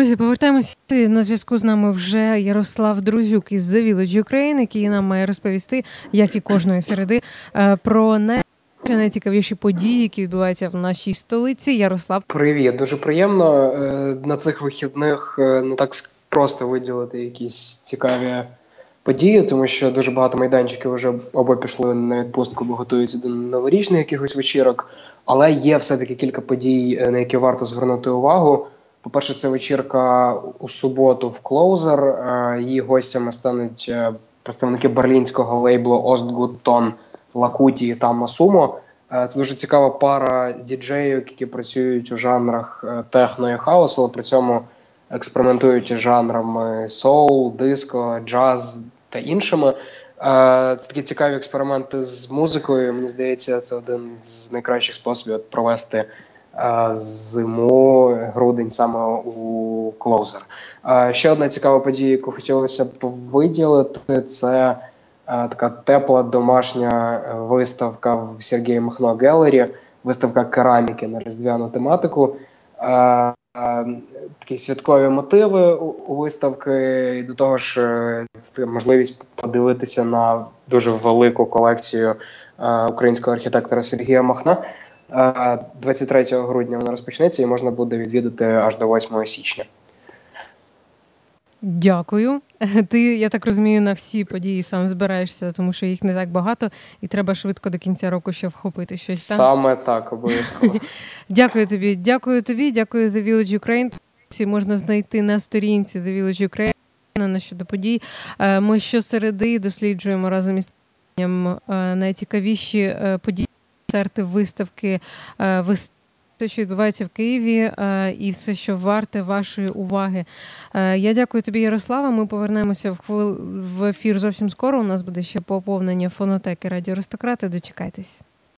Друзі, повертаємося на зв'язку з нами вже Ярослав Друзюк із The Village Ukraine, який нам має розповісти, як і кожної середи, е, про най... найцікавіші події, які відбуваються в нашій столиці. Ярослав, привіт, дуже приємно е, на цих вихідних е, не так просто виділити якісь цікаві події, тому що дуже багато майданчиків вже або пішли на відпустку, бо готуються до новорічних якихось вечірок. Але є все-таки кілька подій, на які варто звернути увагу. По-перше, це вечірка у суботу в Клоузер. Її гостями стануть е, представники берлінського лейблу Остгуттон Лакуті та Масумо. Е, це дуже цікава пара діджеїв, які працюють у жанрах е, техно і хаосу, але при цьому експериментують жанрами соул, диско, джаз та іншими. Це такі цікаві експерименти з музикою. Мені здається, це один з найкращих способів провести зиму, грудень саме у клоузер. Ще одна цікава подія, яку хотілося б виділити, це така тепла домашня виставка в Сергії Махно Гелері, виставка кераміки на різдвяну тематику. Такі святкові мотиви у виставки, і до того ж, е, це можливість подивитися на дуже велику колекцію українського архітектора Сергія Махна. 23 грудня вона розпочнеться і можна буде відвідати аж до 8 січня. Дякую. Ти, я так розумію, на всі події сам збираєшся, тому що їх не так багато, і треба швидко до кінця року ще вхопити щось. там. Саме так, обов'язково. Дякую тобі. Дякую тобі, дякую The Village Ukraine. Всі можна знайти на сторінці The Village Ukraine на щодо подій. Е, ми щосереди досліджуємо разом із е, найцікавіші е, події концерти, виставки, е, все, що відбувається в Києві, е, і все, що варте вашої уваги. Е, я дякую тобі, Ярослава. Ми повернемося в хвил в ефір зовсім скоро. У нас буде ще поповнення фонотеки Радіо Аристократи. Дочекайтесь.